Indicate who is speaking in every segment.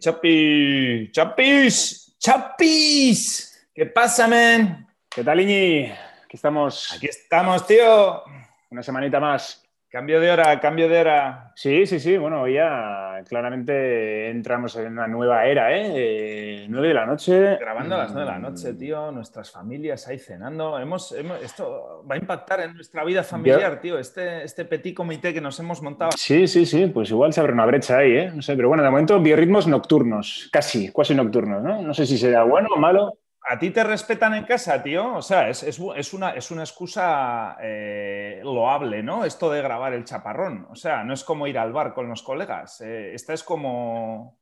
Speaker 1: Chapi, chapi, chapis, chapis. ¿Qué pasa, men?
Speaker 2: ¿Qué tal, Iñi? Aquí estamos.
Speaker 1: Aquí estamos, tío.
Speaker 2: Una semanita más.
Speaker 1: Cambio de hora, cambio de hora.
Speaker 2: Sí, sí, sí. Bueno, hoy ya claramente entramos en una nueva era, ¿eh? Nueve de la noche.
Speaker 1: Grabando a las nueve de la noche, tío. Nuestras familias ahí cenando. Hemos, hemos- esto va a impactar en nuestra vida familiar, tío. Este, este petit comité que nos hemos montado.
Speaker 2: Sí, sí, sí. Pues igual se abre una brecha ahí, ¿eh? No sé, pero bueno, de momento biorritmos nocturnos. Casi, cuasi nocturnos, ¿no? No sé si será bueno o malo.
Speaker 1: ¿A ti te respetan en casa, tío? O sea, es, es es una, es una excusa eh, loable, ¿no? Esto de grabar el chaparrón. O sea, no es como ir al bar con los colegas. eh, esta es como...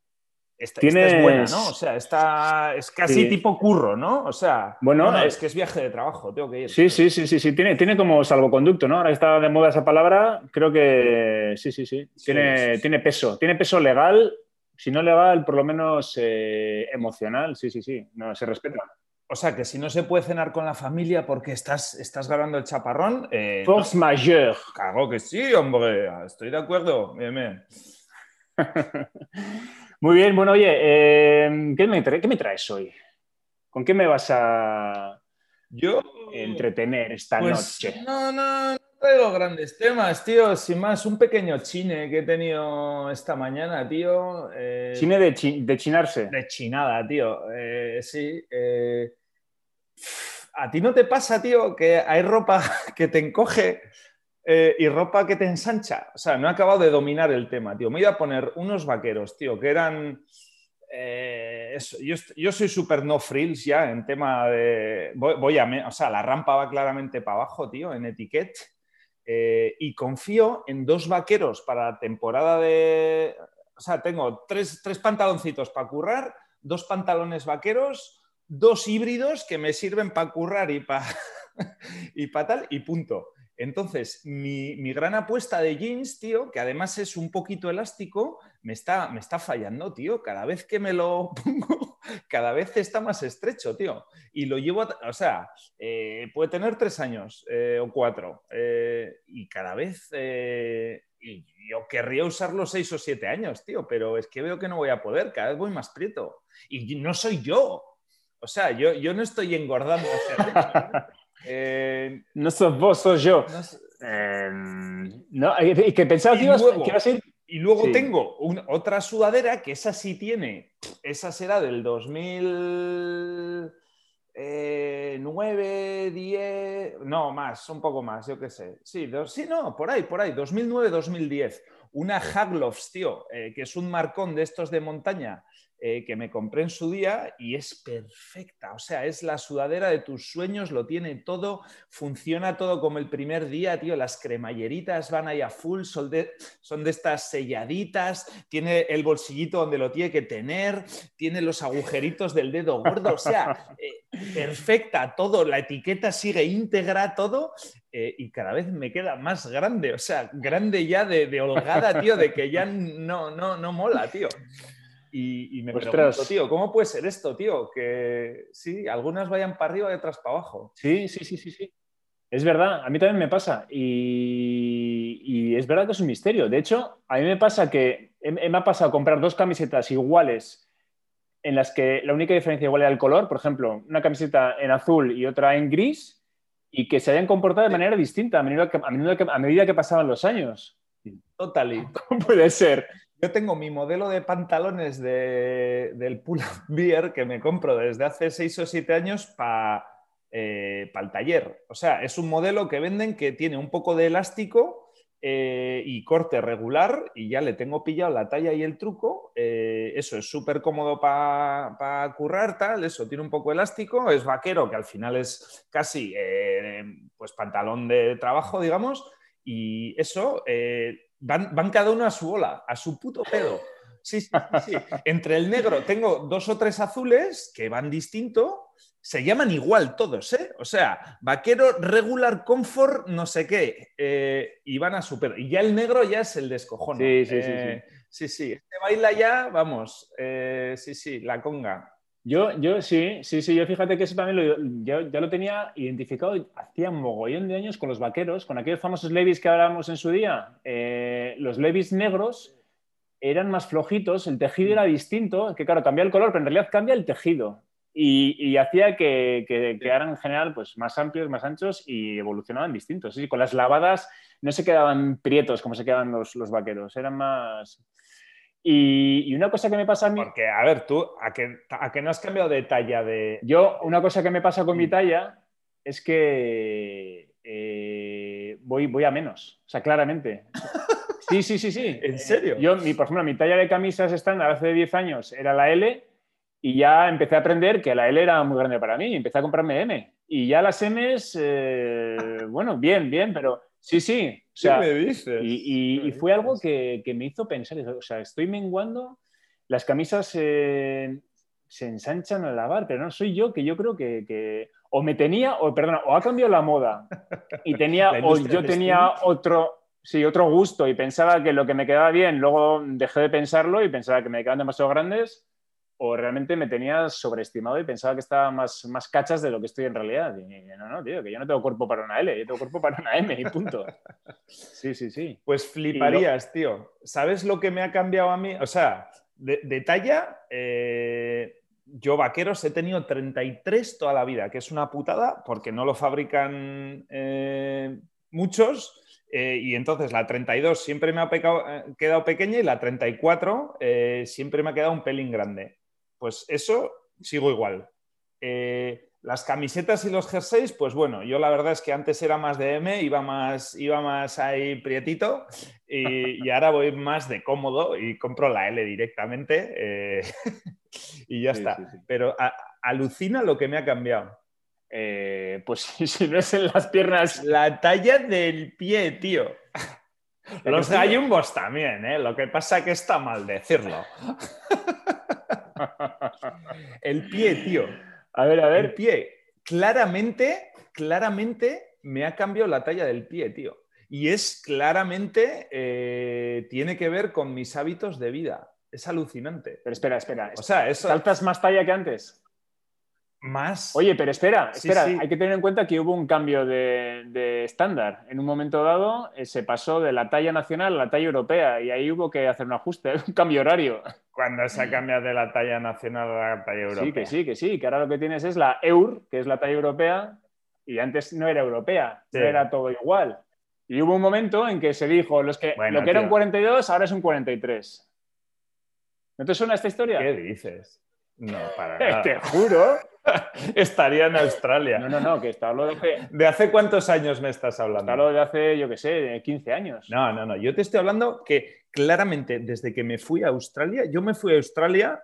Speaker 1: Esta, esta es buena,
Speaker 2: Tienes-
Speaker 1: ¿no? O sea, esta es casi
Speaker 2: Sí.
Speaker 1: tipo curro, ¿no? O sea,
Speaker 2: Bueno,
Speaker 1: no,
Speaker 2: eh,
Speaker 1: es que es viaje de trabajo, tengo que ir.
Speaker 2: Sí, sí, sí, sí, sí. Tiene, tiene como salvoconducto, ¿no? Ahora está de moda esa palabra. Creo que sí, sí, sí.
Speaker 1: Sí,
Speaker 2: Tiene,
Speaker 1: sí, sí.
Speaker 2: tiene peso. Tiene peso legal. Si no legal, por lo menos eh, emocional. Sí, sí, sí. No, se respeta.
Speaker 1: O sea, que si no se puede cenar con la familia porque estás, estás grabando el chaparrón, eh,
Speaker 2: Force majeure.
Speaker 1: cago que sí, hombre. Estoy de acuerdo. Bien, bien.
Speaker 2: Muy bien, bueno, oye, eh, ¿qué, me qué me traes hoy? ¿Con qué me vas a
Speaker 1: Yo...
Speaker 2: entretener esta
Speaker 1: Pues,
Speaker 2: noche?
Speaker 1: No, no, no traigo grandes temas, tío. Sin más, un pequeño chine que he tenido esta mañana, tío. eh,
Speaker 2: Cine de, chi- de chinarse.
Speaker 1: de chinada, tío. Eh, sí. eh, ¿A ti no te pasa, tío, que hay ropa que te encoge y ropa que te ensancha? O sea, no he acabado de dominar el tema, tío. Me iba a poner unos vaqueros, tío, que eran... eh, eso, yo, soy súper no frills ya en tema de... Voy, voy a... me- O sea, la rampa va claramente para abajo, tío, en etiquet. Eh, y confío en dos vaqueros para la temporada de... O sea, tengo tres, tres pantaloncitos para currar, dos pantalones vaqueros, dos híbridos que me sirven para currar y para y pa tal, y punto. Entonces, mi, gran apuesta de jeans, tío, que además es un poquito elástico, me está, me está fallando, tío. Cada vez que me lo pongo, cada vez está más estrecho, tío. Y lo llevo, a- o sea, eh, puede tener tres años eh, o cuatro. eh, y cada vez, y yo querría usarlo seis o siete años, tío, pero es que veo que no voy a poder, cada vez voy más prieto. Y no soy yo. O sea, yo, yo no estoy engordando. Eh,
Speaker 2: No sos vos, sos yo.
Speaker 1: no.
Speaker 2: Eh, no, y que pensaba
Speaker 1: Y luego-
Speaker 2: que.
Speaker 1: Y luego
Speaker 2: Sí.
Speaker 1: tengo un- otra sudadera que esa sí tiene, esa será del 2009, 10, no, más, un poco más, yo qué sé. Sí, dos- sí, no, por ahí, por ahí, 2009, 2010. Una Haglofs, tío, eh, que es un marcón de estos de montaña eh, que me compré en su día y es perfecta. O sea, es la sudadera de tus sueños, lo tiene todo, funciona todo como el primer día, tío. Las cremalleritas van ahí a full, son de, son de estas selladitas, tiene el bolsillito donde lo tiene que tener, tiene los agujeritos del dedo gordo, o sea, eh, perfecta todo, la etiqueta sigue íntegra, todo, eh, y cada vez me queda más grande, o sea, grande ya de, de holgada, tío, de que ya no, no, no mola, tío. Y, y me
Speaker 2: Ostras.
Speaker 1: pregunto, tío, ¿cómo puede ser esto, tío? Que sí, algunas vayan para arriba y otras para abajo.
Speaker 2: Sí, sí, sí, sí, sí. Es verdad, a mí también me pasa. Y, y es verdad que es un misterio. De hecho, a mí me pasa que he- me ha pasado comprar dos camisetas iguales en las que la única diferencia igual era el color. Por ejemplo, una camiseta en azul y otra en gris y que se hayan comportado de manera distinta a medida que, a medida que, a medida que pasaban los años.
Speaker 1: Totally.
Speaker 2: ¿Cómo puede ser?
Speaker 1: Yo tengo mi modelo de pantalones de- del Pull Beer que me compro desde hace 6 o 7 años para el taller. O sea, es un modelo que venden que tiene un poco de elástico eh, y corte regular y ya le tengo pillado la talla y el truco. Eh, eso es súper cómodo para currar, tal. Eso tiene un poco elástico, es vaquero, que al final es casi eh, pues pantalón de trabajo, digamos. Y eso, eh, van, van cada uno a su bola, a su puto pedo. Sí, sí, sí, sí. Entre el negro tengo dos o tres azules que van distinto, se llaman igual todos, ¿eh? O sea, vaquero, regular, comfort, no sé qué, eh, y van a su pedo. Y ya el negro ya es el descojono.
Speaker 2: Sí, sí, sí,
Speaker 1: Eh, sí, sí. Este baila ya, vamos, eh, sí, sí, la conga.
Speaker 2: Yo, yo sí, sí, sí, yo fíjate que eso también lo, yo, ya lo tenía identificado hacía un mogollón de años con los vaqueros, con aquellos famosos levis que hablábamos en su día, eh, los levis negros, eran más flojitos, el tejido era distinto, que claro, cambia el color, pero en realidad cambia el tejido. Y, hacía que, quedaran en general pues, más amplios, más anchos y evolucionaban distintos. Sí, con las lavadas no se quedaban prietos como se quedaban los, los vaqueros, eran más... Y, una cosa que me pasa a mí...
Speaker 1: Porque, a ver, tú, ¿a qué a no has cambiado de talla de...?
Speaker 2: Yo, una cosa que me pasa con mi mm. talla es que eh, voy, voy a menos, o sea, claramente. Sí, sí, sí, sí.
Speaker 1: ¿En serio?
Speaker 2: Yo, mi, por ejemplo, mi talla de camisas estándar hace 10 años era la L y ya empecé a aprender que la L era muy grande para mí. Empecé a comprarme M. Y ya las M's, eh, bueno, bien, bien, pero sí, sí. O sea,
Speaker 1: me dices?
Speaker 2: Y, fue algo que, me hizo pensar. O sea, estoy menguando. Las camisas eh, se ensanchan al lavar, pero no soy yo, que yo creo que, o me tenía, o perdona, o ha cambiado la moda y tenía, o yo tenía otro, sí, otro gusto y pensaba que lo que me quedaba bien, luego dejé de pensarlo y pensaba que me quedaban demasiado grandes o realmente me tenía sobreestimado y pensaba que estaba más, más cachas de lo que estoy en realidad. Y, no, no, tío, que yo no tengo cuerpo para una L, yo tengo cuerpo para una M y punto. Sí, sí, sí.
Speaker 1: Pues fliparías, tío. ¿Sabes lo que me ha cambiado a mí? O sea, de, talla, eh, yo vaqueros he tenido 33 toda la vida, que es una putada porque no lo fabrican eh, muchos. Eh, y entonces la 32 siempre me ha quedado pequeña y la 34 siempre me ha quedado un pelín grande. Pues eso sigo igual. Eh, las camisetas y los jerseys, pues bueno, yo la verdad es que antes era más de M, iba más, iba más ahí prietito y, ahora voy más de cómodo y compro la L directamente eh, y ya está. Pero alucina lo que me ha cambiado.
Speaker 2: Eh, pues si no es en las piernas.
Speaker 1: La talla del pie, tío. Los gallumbos también, ¿eh? Lo que pasa es que está mal decirlo. el pie, tío.
Speaker 2: A ver, a ver.
Speaker 1: El pie. Claramente, claramente me ha cambiado la talla del pie, tío. Y es claramente, eh, tiene que ver con mis hábitos de vida. Es alucinante.
Speaker 2: Pero espera, espera. O sea, eso... ¿Saltas más talla que antes?
Speaker 1: Más.
Speaker 2: Oye, pero espera, espera, hay que tener en cuenta que hubo un cambio de, estándar. En un momento dado eh, se pasó de la talla nacional a la talla europea y ahí hubo que hacer un ajuste, un cambio horario.
Speaker 1: Cuando se cambia de la talla nacional a la talla europea.
Speaker 2: Sí, que sí, que sí, que ahora lo que tienes es la EUR, que es la talla europea, y antes no era europea, no era todo igual. Y hubo un momento en que se dijo, los que, lo que era un 42 ahora es un 43. ¿No te suena esta historia?
Speaker 1: ¿Qué dices? No, para nada.
Speaker 2: Te juro.
Speaker 1: Estaría en Australia.
Speaker 2: No, no, no, que está de
Speaker 1: hace... ¿De hace cuántos años me estás hablando?
Speaker 2: Está de hace, yo qué sé, 15 años.
Speaker 1: No, no, no. Yo te estoy hablando que claramente desde que me fui a Australia, yo me fui a Australia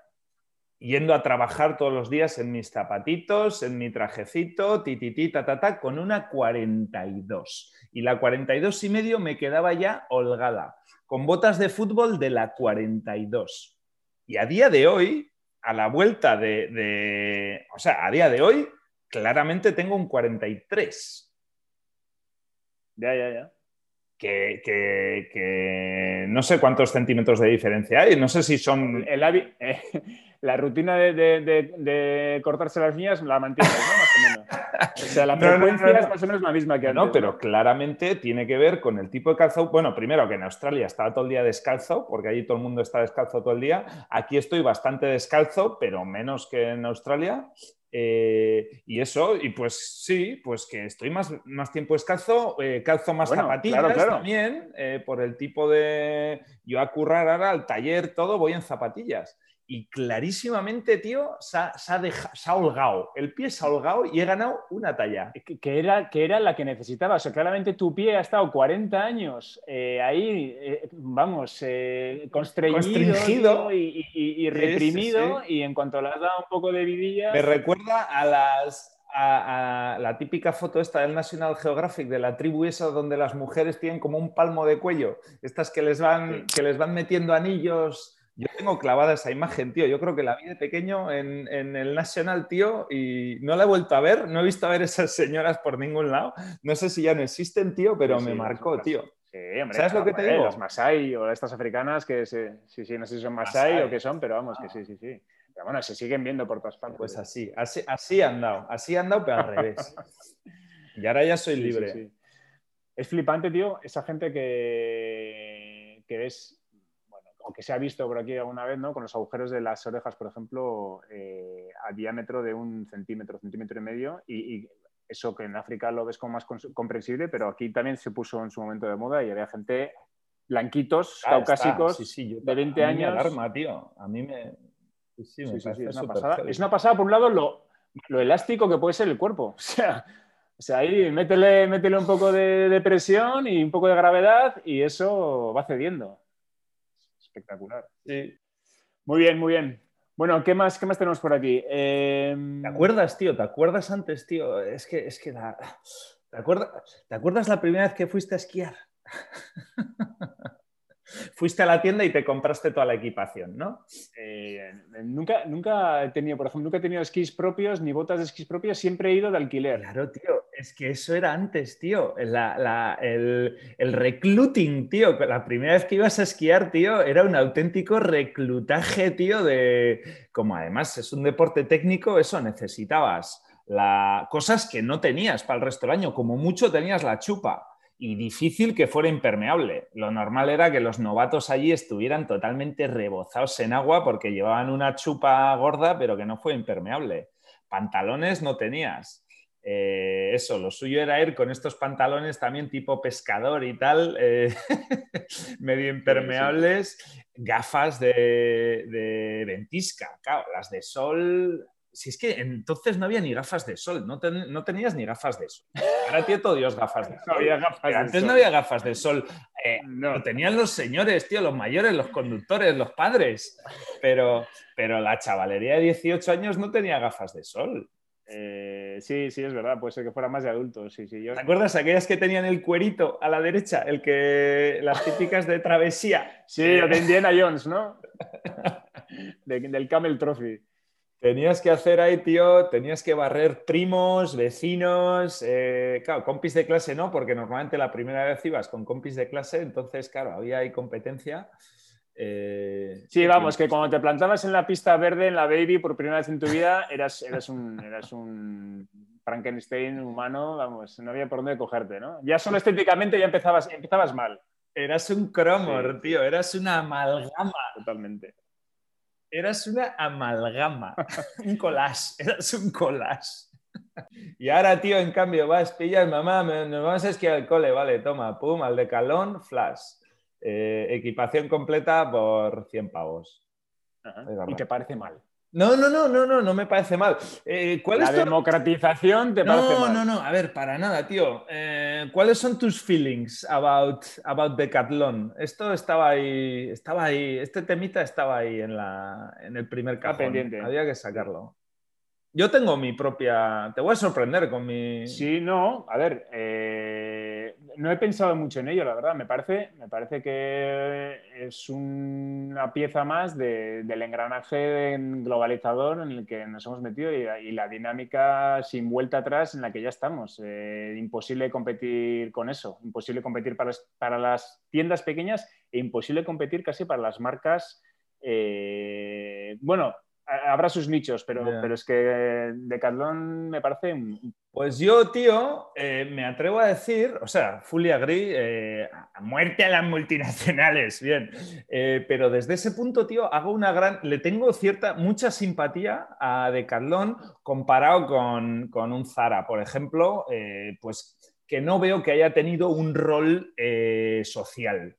Speaker 1: yendo a trabajar todos los días en mis zapatitos, en mi trajecito, tititi, ta, ta, ta, con una 42. Y la 42 y medio me quedaba ya holgada, con botas de fútbol de la 42. Y a día de hoy, a la vuelta de, o sea, a día de hoy, claramente tengo un 43.
Speaker 2: Ya, ya, ya.
Speaker 1: Que, no sé cuántos centímetros de diferencia hay, no sé si son...
Speaker 2: El, eh, la rutina de, cortarse las uñas la mantienes, ¿no? Más o menos. O sea, la frecuencia es más o menos la misma que antes.
Speaker 1: No, pero claramente tiene que ver con el tipo de calzado. Bueno, primero que en Australia estaba todo el día descalzo, porque allí todo el mundo está descalzo todo el día. Aquí estoy bastante descalzo, pero menos que en Australia. Eh, y eso, y pues sí, pues que estoy más, más tiempo descalzo, eh, calzo más zapatillas también, eh, por el tipo de... Yo a currar ahora al taller, todo, voy en zapatillas y clarísimamente, tío, se ha, holgado. El pie se ha holgado y he ganado una talla.
Speaker 2: Que, era, que era la que necesitaba. O sea, claramente tu pie ha estado 40 años eh, ahí, eh, vamos, eh, constreñido, y, reprimido. Y en cuanto le has dado un poco de vidilla.
Speaker 1: Me recuerda a las. A, la típica foto esta del National Geographic de la tribu esa donde las mujeres tienen como un palmo de cuello, estas que les van, que les van metiendo anillos yo tengo clavada esa imagen, tío. Yo creo que la vi de pequeño en, el National, tío, y no la he vuelto a ver. No he visto a ver esas señoras por ningún lado. No sé si ya no existen, tío, pero me marcó, tío.
Speaker 2: Sí, hombre, ¿Sabes lo que te digo? Los Masai o estas africanas que sí, sí, no sé si son Masai, o qué son, pero vamos, que sí, sí, sí. Pero bueno, se siguen viendo por todas partes.
Speaker 1: Pues así, así, así han dado, así han dado, pero al revés. y ahora ya soy libre.
Speaker 2: Es flipante, tío, esa gente que, que ves o que se ha visto por aquí alguna vez, ¿no? Con los agujeros de las orejas, por ejemplo, eh, a diámetro de un centímetro, centímetro y medio, y, eso que en África lo ves como más comprensible, pero aquí también se puso en su momento de moda y había gente blanquitos, caucásicos, de 20 años.
Speaker 1: alarma, tío. A mí me.
Speaker 2: Sí, me es, una pasada. es una pasada, por un lado, lo, lo elástico que puede ser el cuerpo. O sea, o sea, ahí métele, métele un poco de, presión y un poco de gravedad y eso va cediendo. Espectacular. Sí. Muy bien, muy bien. Bueno, ¿qué más, qué más tenemos por aquí?
Speaker 1: Em, ¿Te acuerdas, tío? ¿Te acuerdas antes, tío? Es que, es que ¿Te, acuerdas, ¿Te acuerdas la primera vez que fuiste a esquiar? fuiste a la tienda y te compraste toda la equipación, ¿no?
Speaker 2: Eh, nunca, nunca he tenido, por ejemplo, nunca he tenido esquís propios ni botas de esquís propios, siempre he ido de alquiler.
Speaker 1: Claro, tío, es que eso era antes, tío. el, el, recluting, tío. La primera vez que ibas a esquiar, tío, era un auténtico reclutaje, tío, de. Como además es un deporte técnico, eso necesitabas. La... cosas que no tenías para el resto del año. Como mucho tenías la chupa y difícil que fuera impermeable. Lo normal era que los novatos allí estuvieran totalmente rebozados en agua porque llevaban una chupa gorda, pero que no fue impermeable. Pantalones no tenías. Eh, eso, lo suyo era ir con estos pantalones también tipo pescador y tal, eh, medio impermeables, gafas de, de ventisca, claro, las de sol si es que entonces no había ni gafas de sol, no, tenías ni gafas de sol. Ahora tiene todo Dios gafas de sol. antes no había gafas de sol. Eh, no. Lo tenían los señores, tío, los mayores, los conductores, los padres. Pero, pero la chavalería de 18 años no tenía gafas de sol.
Speaker 2: Eh, sí, sí, es verdad, puede ser que fuera más de adultos. Sí, sí,
Speaker 1: ¿Te acuerdas aquellas que tenían el cuerito a la derecha? El que las típicas de travesía.
Speaker 2: Sí, de Indiana Jones, ¿no? del Camel Trophy.
Speaker 1: Tenías que hacer ahí, tío, tenías que barrer primos, vecinos, eh, claro, compis de clase no, porque normalmente la primera vez ibas con compis de clase, entonces, claro, había ahí competencia.
Speaker 2: Eh, sí, vamos, que cuando te plantabas en la pista verde, en la baby, por primera vez en tu vida, eras, eras, un, eras un Frankenstein humano, vamos, no había por dónde cogerte, ¿no? Ya solo estéticamente ya empezabas, empezabas mal.
Speaker 1: Eras un cromor, tío, eras una amalgama.
Speaker 2: Totalmente.
Speaker 1: Eras una amalgama, un collage, eras un collage. Y ahora, tío, en cambio, vas, pillas, mamá, nos vamos a esquiar al cole, vale, toma, pum, al decalón, flash. Eh, equipación completa por 100 pavos.
Speaker 2: Y te parece mal.
Speaker 1: No, no, no, no, no, no me parece mal. Eh, ¿cuál
Speaker 2: la democratización te parece mal.
Speaker 1: No, no, no, a ver, para nada, tío. Eh, ¿Cuáles son tus feelings about, about Decathlon? Esto estaba ahí, estaba ahí, este temita estaba ahí en, la, en el primer cajón. pendiente. Había que sacarlo. Yo tengo mi propia. Te voy a sorprender con mi.
Speaker 2: Sí, no. A ver, eh, no he pensado mucho en ello, la verdad. Me parece, me parece que es una pieza más del engranaje globalizador en el que nos hemos metido y, la dinámica sin vuelta atrás en la que ya estamos. Eh, imposible competir con eso. Imposible competir para para las, tiendas pequeñas e imposible competir casi para las marcas. Eh, bueno, habrá sus nichos, pero, pero es que Decathlon me parece...
Speaker 1: Pues yo, tío, eh, me atrevo a decir, o sea, fully agree, eh, muerte a las multinacionales, bien, eh, pero desde ese punto, tío, hago una gran, le tengo cierta, mucha simpatía a Decathlon comparado con, con un Zara, por ejemplo, pues que no veo que haya tenido un rol social.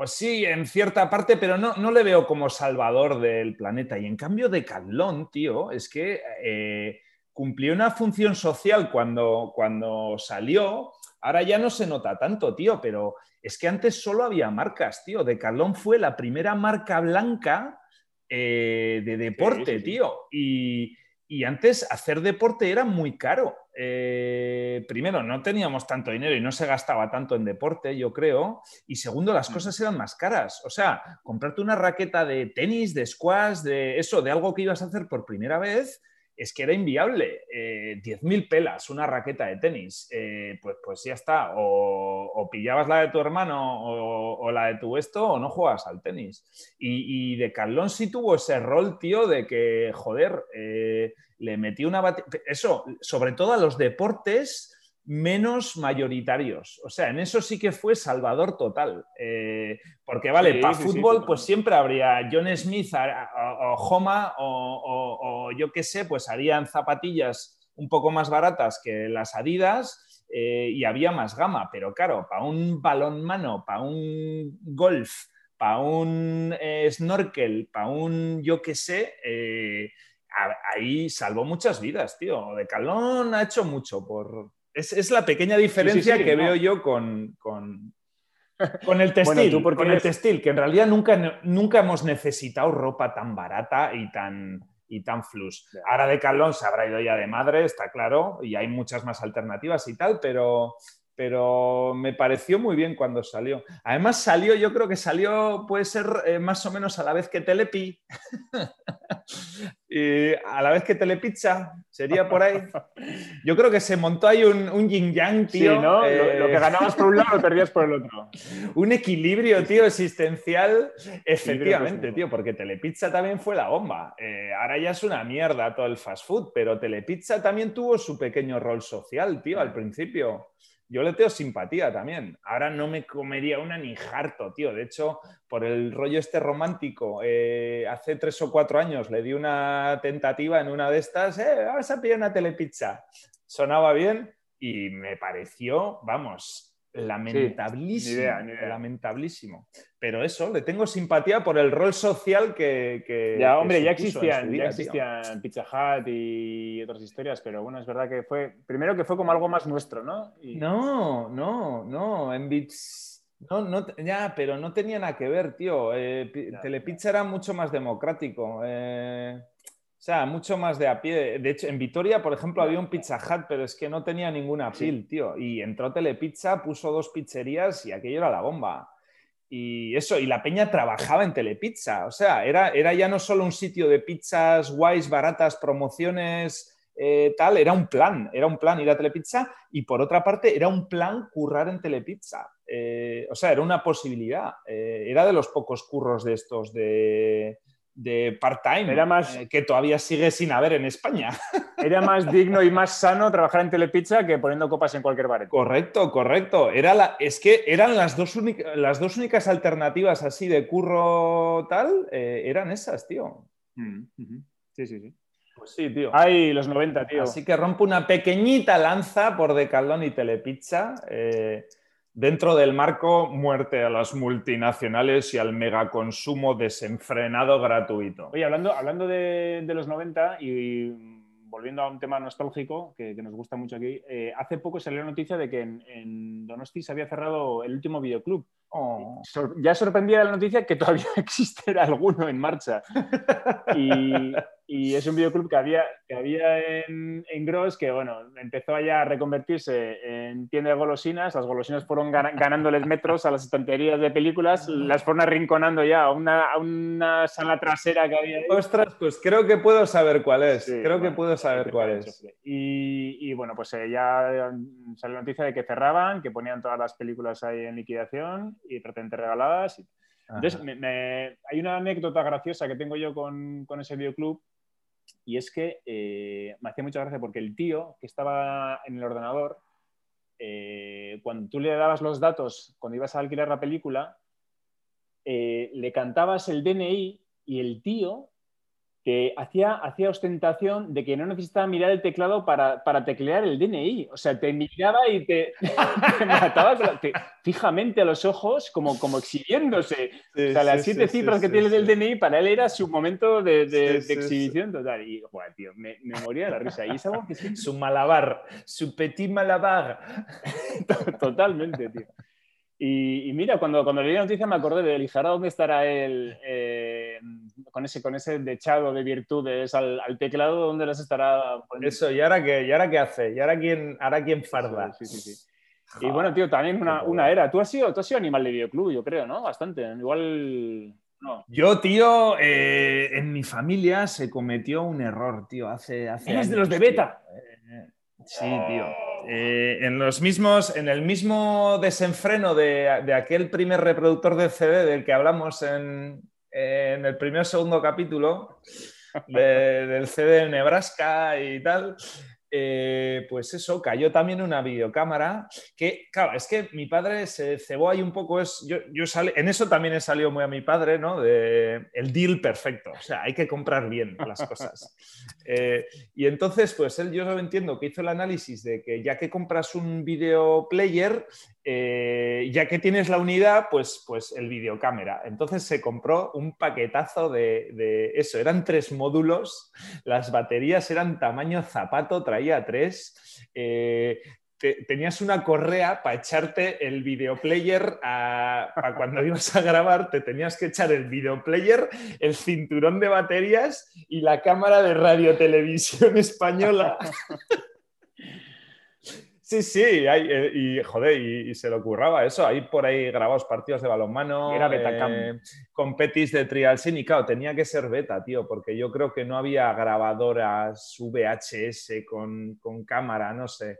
Speaker 1: O sí, en cierta parte, pero no, no le veo como salvador del planeta. Y en cambio, de Decathlon, tío, es que eh, cumplió una función social cuando, cuando salió. Ahora ya no se nota tanto, tío, pero es que antes solo había marcas, tío. Decathlon fue la primera marca blanca eh, de deporte, tío. Y, y antes hacer deporte era muy caro. Eh, primero, no teníamos tanto dinero y no se gastaba tanto en deporte, yo creo. Y segundo, las mm. cosas eran más caras. O sea, comprarte una raqueta de tenis, de squash, de eso, de algo que ibas a hacer por primera vez, es que era inviable. Eh, 10.000 pelas, una raqueta de tenis. Eh, pues, pues ya está. O, pillabas la de tu hermano o, la de tu esto o no juegas al tenis. Y, de Carlón sí tuvo ese rol, tío, de que, joder, eh, le metí una... Eso, sobre todo a los deportes menos mayoritarios. O sea, en eso sí que fue salvador total. Eh, porque, vale, para fútbol, pues siempre habría John Smith o, Homa o, yo qué sé, pues harían zapatillas un poco más baratas que las Adidas eh, y había más gama. Pero claro, para un balón mano, para un golf, para un eh, snorkel, para un yo qué sé, ahí salvó muchas vidas, tío. De Calón ha hecho mucho por, es, la pequeña diferencia que veo yo con, con, el textil. con el textil, que en realidad nunca, nunca hemos necesitado ropa tan barata y tan, y tan flus. Ahora de Calón se habrá ido ya de madre, está claro, y hay muchas más alternativas y tal, pero, pero me pareció muy bien cuando salió. Además salió, yo creo que salió, puede ser eh, más o menos a la vez que Telepi, y a la vez que Telepizza, sería por ahí. Yo creo que se montó ahí un, un yin yang, tío.
Speaker 2: Sí, ¿no? Lo, que eh, ganabas por un lado lo perdías por el otro.
Speaker 1: un equilibrio, tío, existencial, efectivamente, tío, porque Telepizza también fue la bomba. Eh, ahora ya es una mierda todo el fast food, pero Telepizza también tuvo su pequeño rol social, tío, al principio yo le tengo simpatía también. Ahora no me comería una ni harto, tío. De hecho, por el rollo este romántico, eh, hace tres o cuatro años le di una tentativa en una de estas, eh, vamos a pedir una telepizza. Sonaba bien y me pareció, vamos, lamentablísimo. Lamentablísimo. Pero eso, le tengo simpatía por el rol social que.
Speaker 2: ya, hombre, ya existían, ya existían Pizza Hut y otras historias, pero bueno, es verdad que fue. Primero que fue como algo más nuestro, ¿no?
Speaker 1: No, no, no. En Bits. No, no, ya, pero no tenía nada que ver, tío. Eh, Telepizza era mucho más democrático. Eh, o sea, mucho más de a pie. De hecho, en Vitoria, por ejemplo, había un Pizza Hut, pero es que no tenía ninguna pil, tío. Y entró Telepizza, puso dos pizzerías y aquello era la bomba. Y eso, y la peña trabajaba en Telepizza. O sea, era, era ya no solo un sitio de pizzas guays, baratas, promociones, eh, tal, era un plan. Era un plan ir a Telepizza y por otra parte era un plan currar en Telepizza. Eh, o sea, era una posibilidad. Eh, era de los pocos curros de estos de de part-time
Speaker 2: era más,
Speaker 1: eh, que todavía sigue sin haber en España.
Speaker 2: Era más digno y más sano trabajar en Telepizza que poniendo copas en cualquier bar.
Speaker 1: Correcto, correcto. Era la, es que eran las dos, las dos únicas alternativas así de curro tal, eh, eran esas, tío.
Speaker 2: Mm, sí, sí, sí.
Speaker 1: Pues sí, tío.
Speaker 2: Ay, los 90, tío.
Speaker 1: Así que rompo una pequeñita lanza por Decaldón y Telepizza. Eh, dentro del marco muerte a las multinacionales y al megaconsumo desenfrenado gratuito.
Speaker 2: Oye, hablando, hablando de, los 90 y volviendo a un tema nostálgico que, nos gusta mucho aquí, eh, hace poco salió la noticia de que en, Donosti se había cerrado el último videoclub.
Speaker 1: Oh.
Speaker 2: ya sorprendía la noticia que todavía existe alguno en marcha. Y, y es un videoclub que había, que había en, en Gross que, bueno, empezó ya a reconvertirse en tienda de golosinas. Las golosinas fueron ganándoles metros a las estanterías de películas, las fueron arrinconando ya a una, a una sala trasera que había ahí.
Speaker 1: Ostras, pues creo que puedo saber cuál es. creo que puedo saber cuál es.
Speaker 2: Y, y, bueno, pues eh, ya salió la noticia de que cerraban, que ponían todas las películas ahí en liquidación y prácticamente regaladas. Entonces, hay una anécdota graciosa que tengo yo con, con ese videoclub y es que eh, me hacía mucha gracia porque el tío que estaba en el ordenador, eh, cuando tú le dabas los datos, cuando ibas a alquilar la película, eh, le cantabas el DNI y el tío que hacía, hacía ostentación de que no necesitaba mirar el teclado para, teclear el DNI. O sea, te miraba y te, mataba fijamente a los ojos, como, como exhibiéndose. o sea, las siete cifras que tiene el DNI, para él era su momento de, exhibición total. Y, joder, tío, me, moría de la risa. Y es algo que
Speaker 1: Su malabar, su petit malabar.
Speaker 2: Totalmente, tío. Y, mira, cuando, cuando leí la noticia me acordé de Elijara, ¿dónde estará él eh, con, ese, con ese dechado de virtudes al, teclado? ¿Dónde las estará
Speaker 1: poniendo? Eso, ¿y ahora qué, ¿Y ahora qué hace? ¿Y ahora quién, ahora quién farda?
Speaker 2: Sí, sí, sí. y bueno, tío, también una, una, era. ¿Tú has, sido, tú has sido animal de videoclub, yo creo, ¿no? Bastante. Igual... No.
Speaker 1: Yo, tío, eh, en mi familia se cometió un error, tío, hace... hace
Speaker 2: ¿Eres de los de beta?
Speaker 1: Eh, sí, tío. Eh, en, los mismos, en el mismo desenfreno de, aquel primer reproductor de CD del que hablamos en, el primer segundo capítulo, del CD de Nebraska y tal, eh, pues eso, cayó también una videocámara que, claro, es que mi padre se cebó ahí un poco, es, yo, yo en eso también he salido muy a mi padre, ¿no? De el deal perfecto, o sea, hay que comprar bien las cosas. Eh, y entonces, pues él, yo lo entiendo, que hizo el análisis de que ya que compras un video player, eh, ya que tienes la unidad, pues, pues el videocámara. Entonces se compró un paquetazo de, eso, eran tres módulos, las baterías eran tamaño zapato, traía tres. Eh, tenías una correa para echarte el videoplayer para cuando ibas a grabar, te tenías que echar el videoplayer, el cinturón de baterías y la cámara de radiotelevisión española. Sí, sí, eh, y joder, y, se lo curraba eso. Hay por ahí grabados partidos de balonmano.
Speaker 2: era beta eh,
Speaker 1: con petis de trial sin y claro, tenía que ser beta, tío, porque yo creo que no había grabadoras VHS con, cámara, no sé.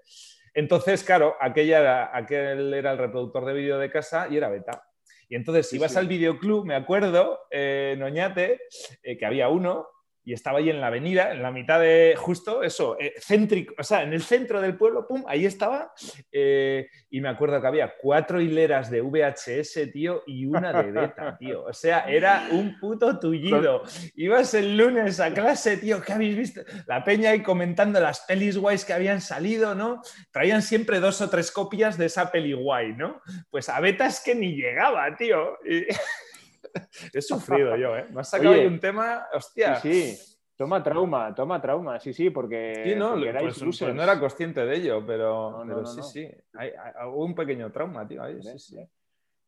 Speaker 1: Entonces, claro, aquella era, aquel era el reproductor de vídeo de casa y era beta. Y entonces, si ibas al videoclub, me acuerdo, eh, Noñate, que había uno, y estaba ahí en la avenida, en la mitad de justo eso, eh, céntrico, o sea, en el centro del pueblo, pum, ahí estaba. Eh, y me acuerdo que había cuatro hileras de VHS, tío, y una de beta, tío. O sea, era un puto tullido. Ibas el lunes a clase, tío, ¿qué habéis visto? La peña ahí comentando las pelis guays que habían salido, ¿no? Traían siempre dos o tres copias de esa peli guay, ¿no? Pues a beta es que ni llegaba, tío. He sufrido yo, ¿eh? Me has sacado ahí un tema, hostia.
Speaker 2: Sí, Toma trauma, toma trauma, sí, sí, porque,
Speaker 1: sí, no, pues, pues no era consciente de ello, pero, sí, sí, hay, hubo un pequeño trauma, tío. Ahí, sí, sí.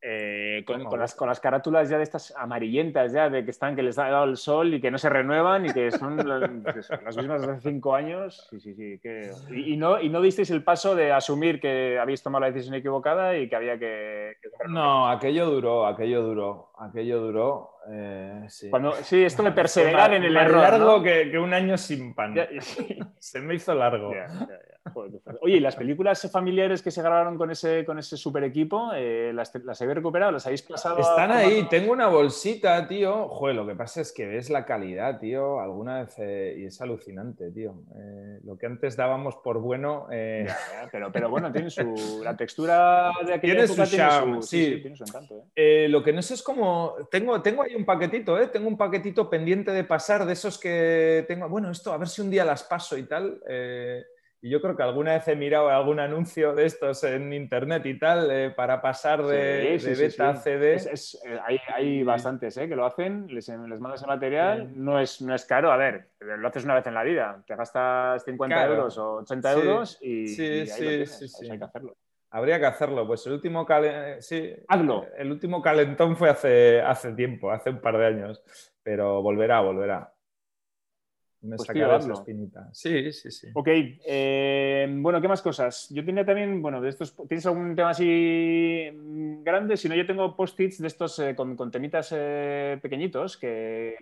Speaker 2: Eh, con, las, con, las, carátulas ya de estas amarillentas ya, de que están, que les ha dado el sol y que no se renuevan y que son pues las mismas de hace cinco años. Sí, sí, sí. Y, no, y no disteis el paso de asumir que habéis tomado la decisión equivocada y que había que...
Speaker 1: No, aquello duró, aquello duró, aquello duró. Eh, sí.
Speaker 2: Cuando, sí, esto de perseverar en el
Speaker 1: más
Speaker 2: error.
Speaker 1: largo que, que, un año sin pan. se me hizo largo.
Speaker 2: Oye, ¿y las películas familiares que se grabaron con ese, con ese super equipo, eh, ¿las, ¿las, habéis recuperado? ¿Las habéis pasado?
Speaker 1: Están ahí, tengo una bolsita, tío. Joder, lo que pasa es que ves la calidad, tío, alguna vez eh, y es alucinante, tío. Lo que antes dábamos por bueno.
Speaker 2: pero, pero bueno, tiene su. La textura de aquella tiene su
Speaker 1: sí. tiene su encanto. lo que no sé es como. Tengo, tengo ahí un paquetito, ¿eh? Tengo un paquetito pendiente de pasar de esos que tengo. Bueno, esto, a ver si un día las paso y tal. Y yo creo que alguna vez he mirado algún anuncio de estos en internet y tal eh, para pasar de, beta a CD.
Speaker 2: Eh, hay, bastantes eh, que lo hacen, les, les mandas el material, no, es, no es caro, a ver, lo haces una vez en la vida, te gastas 50 euros o 80 euros y,
Speaker 1: sí, sí,
Speaker 2: hay que hacerlo.
Speaker 1: Habría que hacerlo, pues el último, sí,
Speaker 2: Hazlo.
Speaker 1: el último calentón fue hace, hace tiempo, hace un par de años, pero volverá, volverá. Me pues sacará la espinita. Sí, sí, sí.
Speaker 2: Ok, eh, bueno, ¿qué más cosas? Yo tenía también, bueno, de estos, ¿tienes algún tema así grande? Si no, yo tengo post-its de estos eh, con, temitas eh, pequeñitos que,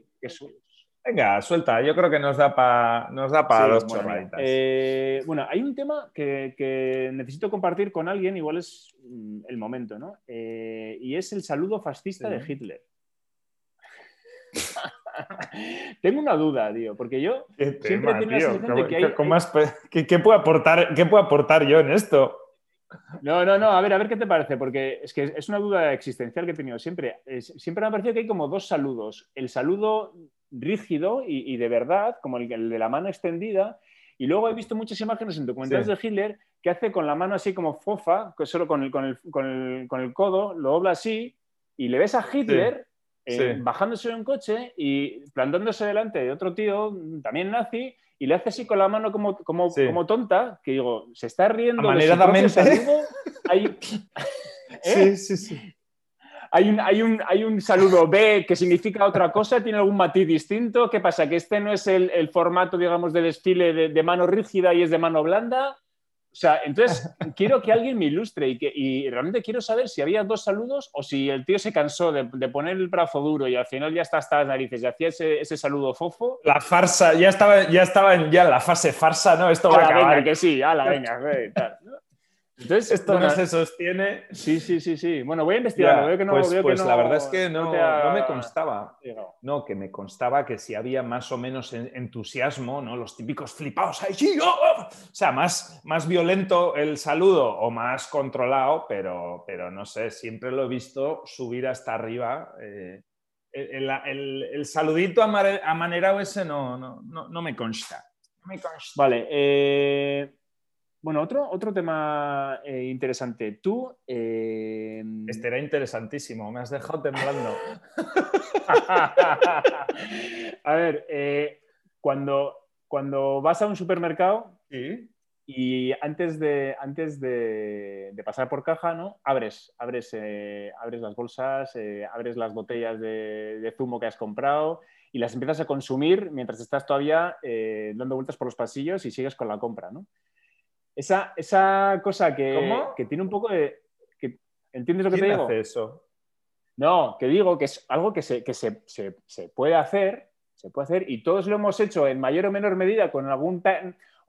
Speaker 1: Venga, suelta, yo creo que nos da para da para dos bueno,
Speaker 2: bueno, hay un tema que, necesito compartir con alguien, igual es mm, el momento, ¿no? y es el saludo fascista de Hitler. Tengo una duda, tío, porque yo siempre tengo la sensación de que hay...
Speaker 1: ¿Qué, puedo aportar, ¿Qué puedo aportar yo en esto?
Speaker 2: No, no, no, a ver, a ver qué te parece, porque es que es una duda existencial que he tenido siempre. siempre me ha parecido que hay como dos saludos. El saludo rígido y, de verdad, como el, de la mano extendida, y luego he visto muchas imágenes en documentales de Hitler que hace con la mano así como fofa, solo con el, con el, con el, codo, lo dobla así, y le ves a Hitler eh, bajándose de un coche y plantándose delante de otro tío, también nazi, y le hace así con la mano como, como, como tonta, que digo, se está riendo
Speaker 1: de su
Speaker 2: saludo. Hay...
Speaker 1: Sí, sí, sí.
Speaker 2: Hay un, hay, un, hay un, saludo B que significa otra cosa, tiene algún matiz distinto. ¿Qué pasa? ¿Que este no es el, el formato, digamos, de desfile de, de, mano rígida y es de mano blanda? O sea, entonces quiero que alguien me ilustre y, que, y realmente quiero saber si había dos saludos o si el tío se cansó de, poner el brazo duro y al final ya está hasta las narices y hacía ese, ese saludo fofo.
Speaker 1: La farsa, ya estaba, ya estaba en ya la fase farsa, ¿no? Esto va a acabar.
Speaker 2: Venga, que sí, ala, venga.
Speaker 1: Entonces, esto no se sostiene.
Speaker 2: Sí, sí, sí, sí. Bueno, voy a investigarlo.
Speaker 1: veo que no, pues, pues la verdad es que no, me constaba. No, que me constaba que si había más o menos entusiasmo, ¿no? Los típicos flipados ahí, oh, oh". O sea, más, más violento el saludo o más controlado, pero, pero no sé, siempre lo he visto subir hasta arriba. Eh, el, saludito amanerado ese no, no, no, me consta. me consta.
Speaker 2: Vale. Eh, bueno, otro, otro tema eh, interesante. Tú. Eh...
Speaker 1: Este era interesantísimo, me has dejado temblando.
Speaker 2: a ver, eh, cuando, cuando vas a un supermercado y antes de, antes de, pasar por caja, ¿no? Abres, abres, eh, abres las bolsas, abres las botellas de, de, zumo que has comprado y las empiezas a consumir mientras estás todavía dando vueltas por los pasillos y sigues con la compra, ¿no? Esa, esa cosa que, que, tiene un poco de... Que, ¿Entiendes lo que te digo?
Speaker 1: Hace eso?
Speaker 2: No, que digo que es algo que, se, que se, se, se, puede hacer, se puede hacer y todos lo hemos hecho en mayor o menor medida con algún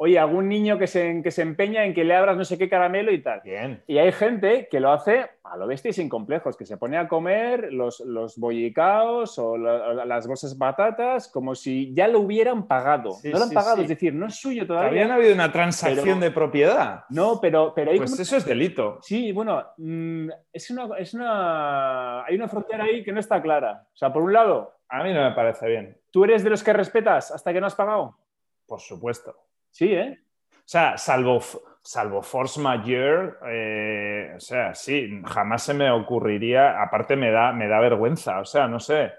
Speaker 2: oye, algún niño que se, que se empeña en que le abras no sé qué caramelo y tal.
Speaker 1: Bien.
Speaker 2: Y hay gente que lo hace a lo bestia y sin complejos, que se pone a comer los, los bollicaos o las bolsas patatas como si ya lo hubieran pagado. no lo han pagado, es decir, no es suyo todavía.
Speaker 1: Habían habido una transacción de propiedad.
Speaker 2: No, pero, pero hay
Speaker 1: Pues eso es delito.
Speaker 2: Sí, bueno, mm, es una, es una... hay una frontera ahí que no está clara. O sea, por un lado...
Speaker 1: A mí no me parece bien.
Speaker 2: ¿Tú eres de los que respetas hasta que no has pagado?
Speaker 1: Por supuesto.
Speaker 2: Sí, ¿eh?
Speaker 1: O sea, salvo, salvo force majeure, eh, o sea, sí, jamás se me ocurriría, aparte me da, me da vergüenza, o sea, no sé,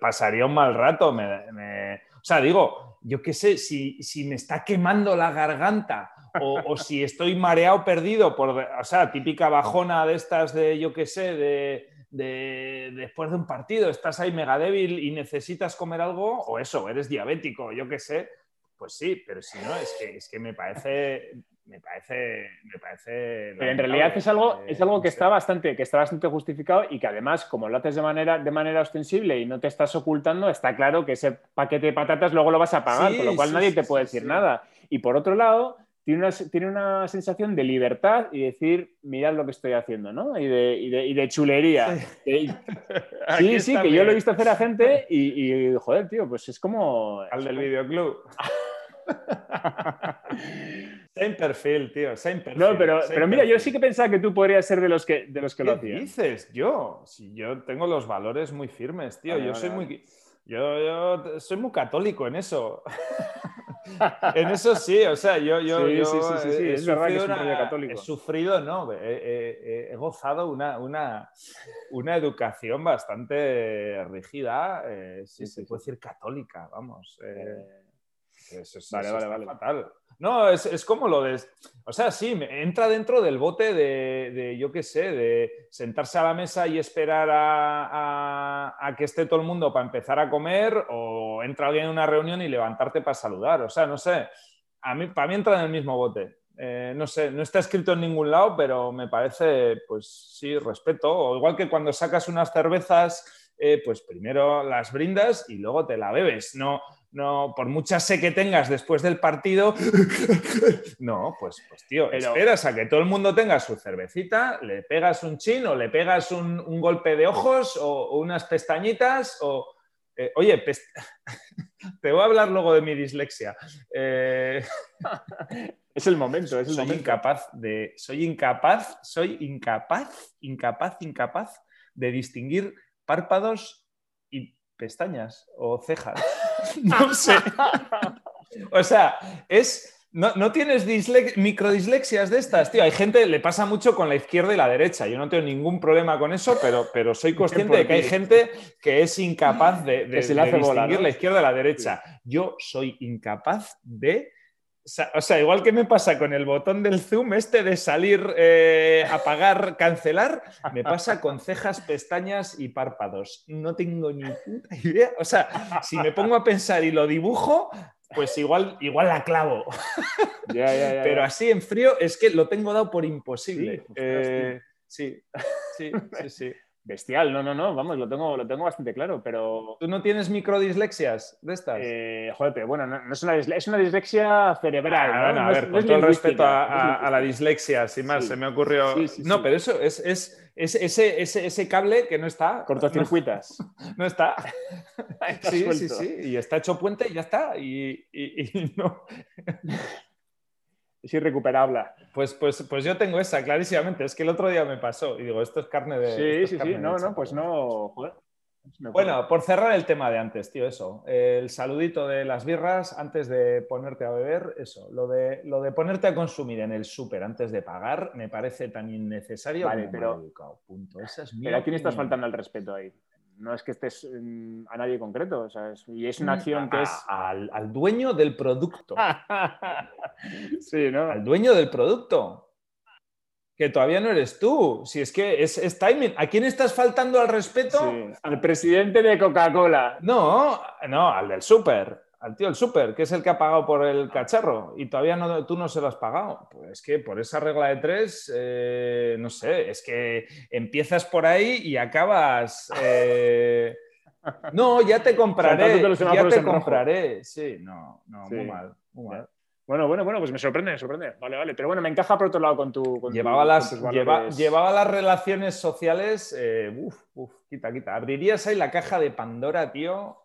Speaker 1: pasaría un mal rato, me, o sea, digo, yo qué sé, si, si, me está quemando la garganta o, si estoy mareado, perdido, por, o sea, típica bajona de estas de, yo qué sé, de, de, después de un partido, estás ahí mega débil y necesitas comer algo, o eso, eres diabético, yo qué sé, pues sí, pero si no, es que, es que me parece. Me parece. Me parece
Speaker 2: pero en realidad es algo, es algo que, está bastante, que está bastante justificado y que además, como lo haces de manera, de manera ostensible y no te estás ocultando, está claro que ese paquete de patatas luego lo vas a pagar, con lo cual nadie te puede decir nada. Y por otro lado, tiene una, tiene una, sensación de libertad y decir, mirad lo que estoy haciendo, ¿no? Y de, y de, y de chulería. Sí, sí, que yo lo he visto hacer a gente y, y, joder, tío, pues es como...
Speaker 1: Al del videoclub. same perfil, tío, perfil.
Speaker 2: No, pero, pero mira, yo sí que pensaba que tú podrías ser de los que, de los que lo hacían.
Speaker 1: ¿Qué dices? Yo, si yo tengo los valores muy firmes, tío. yo soy muy... Yo, soy muy católico en eso. en eso sí, o sea, yo, yo, sí, sí, sí, sí, es verdad que es católico. He sufrido, no, he, gozado una, una, una, educación bastante rígida, eh, si se puede decir católica, vamos. Eh, vale, vale, vale. Fatal. No, es, como lo de. O sea, sí, entra dentro del bote de, yo qué sé, de sentarse a la mesa y esperar a, que esté todo el mundo para empezar a comer, o entra alguien en una reunión y levantarte para saludar. O sea, no sé. A mí, para mí entra en el mismo bote. Eh, no sé, no está escrito en ningún lado, pero me parece, pues sí, respeto. O igual que cuando sacas unas cervezas, eh, pues primero las brindas y luego te la bebes. No, no, por mucha sé que tengas después del partido, no, pues, pues tío, esperas a que todo el mundo tenga su cervecita, le pegas un chin o le pegas un, golpe de ojos o, unas pestañitas o... Eh, oye, te voy a hablar luego de mi dislexia. Eh,
Speaker 2: es el momento, es el
Speaker 1: soy incapaz de... Soy incapaz, soy incapaz, incapaz, incapaz de distinguir párpados y pestañas o cejas. no sé. o sea, es. No, tienes microdislexias de estas, tío. Hay gente, le pasa mucho con la izquierda y la derecha. Yo no tengo ningún problema con eso, pero, pero soy consciente de que hay gente que es incapaz de, distinguir la izquierda y la derecha. Yo soy incapaz de o sea, igual que me pasa con el botón del zoom, este de salir, eh, apagar, cancelar, me pasa con cejas, pestañas y párpados. No tengo ni puta idea. O sea, si me pongo a pensar y lo dibujo, pues igual, igual la clavo. Pero así en frío es que lo tengo dado por imposible. sí, sí, sí.
Speaker 2: Bestial, no, no, no, vamos, lo tengo, lo tengo bastante claro, pero...
Speaker 1: ¿Tú no tienes microdislexias de estas?
Speaker 2: Eh, joder, pero bueno, no, es, una es, una dislexia cerebral.
Speaker 1: Ah, a ver, con todo el respeto a, la dislexia, sin más, se me ocurrió... no, pero eso es, es, ese, ese, ese, cable que no está...
Speaker 2: Cortocircuitas.
Speaker 1: No, no está. sí, sí, sí, y está hecho puente y ya está, y, y no
Speaker 2: es irrecuperable.
Speaker 1: Pues, pues, pues yo tengo esa, clarísimamente. Es que el otro día me pasó y digo, esto es carne
Speaker 2: de. Sí, sí, sí. No, no, pues no.
Speaker 1: Bueno, por cerrar el tema de antes, tío, eso. El saludito de las birras antes de ponerte a beber, eso. Lo de, lo de ponerte a consumir en el súper antes de pagar me parece tan innecesario.
Speaker 2: Vale, pero. Punto. Esa es pero ¿a quién estás faltando al respeto ahí? No es que estés a nadie concreto, y es una mm, acción que es...
Speaker 1: Al, dueño del producto.
Speaker 2: sí, ¿no?
Speaker 1: Al dueño del producto. Que todavía no eres tú. Si es que es, timing. ¿A quién estás faltando al respeto?
Speaker 2: Al presidente de Coca-Cola.
Speaker 1: No, no, al del súper al tío el súper, que es el que ha pagado por el cacharro y todavía no, tú no se lo has pagado. Pues es que por esa regla de tres, eh, no sé, es que empiezas por ahí y acabas... Eh, no, ya te compraré, ya te compraré. Sí, no, no, muy mal, muy mal.
Speaker 2: Bueno, bueno, bueno, pues me sorprende, me sorprende. Vale, vale. Pero bueno, me encaja por otro lado con tu.
Speaker 1: llevaba, las, llevaba las relaciones sociales. Eh, uf, uf, quita, quita. Abrirías ahí la caja de Pandora, tío.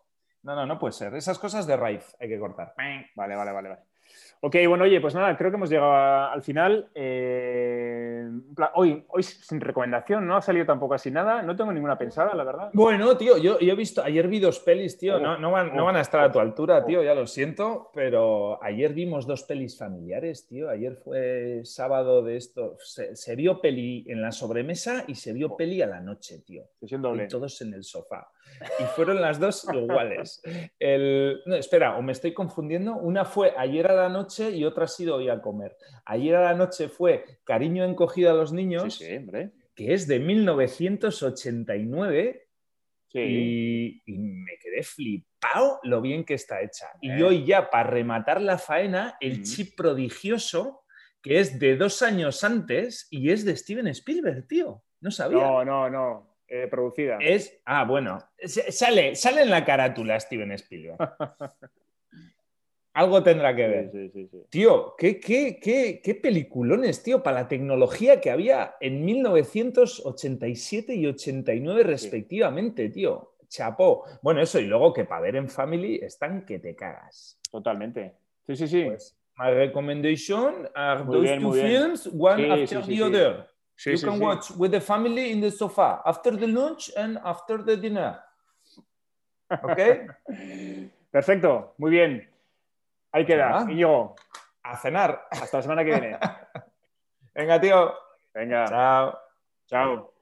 Speaker 1: No, no, no puede ser. Esas cosas de raíz hay que cortar.
Speaker 2: Vale, vale, vale, vale. Ok, bueno, oye, pues nada, creo que hemos llegado al final. Eh, hoy, hoy sin recomendación, no ha salido tampoco así nada. No tengo ninguna pensada, la verdad.
Speaker 1: Bueno, tío, yo, he visto, ayer vi dos pelis, tío. no, no, van, no van a estar a tu altura, tío, ya lo siento, pero ayer vimos dos pelis familiares, tío. Ayer fue sábado de esto. Se, vio peli en la sobremesa y se vio peli a la noche, tío. Y todos en el sofá y fueron las dos iguales. El... No, espera, o me estoy confundiendo. Una fue ayer a la noche y otra ha sido hoy a comer. Ayer a la noche fue Cariño encogido a los niños, que es de 1989. Y, me quedé flipado lo bien que está hecha. Y eh. hoy ya, para rematar la faena, el chip prodigioso, que es de dos años antes y es de Steven Spielberg, tío. No sabía.
Speaker 2: No, no, no. Eh, producida.
Speaker 1: Es, ah, bueno, sale, sale en la carátula Steven Spielberg. Algo tendrá que ver. tío, ¿qué, qué, qué, qué, peliculones, tío, para la tecnología que había en 1987 y 89 respectivamente, tío. Chapó. Bueno, eso, y luego que para ver en Family están que te cagas.
Speaker 2: Totalmente. Sí, sí, sí. Pues,
Speaker 1: my recommendation are those two films, one after the other you can watch with the family in the sofa after the lunch and after the dinner. ¿Ok?
Speaker 2: Perfecto, muy bien. Ahí queda. Y yo.
Speaker 1: A cenar.
Speaker 2: Hasta la semana que viene.
Speaker 1: Venga, tío.
Speaker 2: Venga.
Speaker 1: Chao.
Speaker 2: Chao.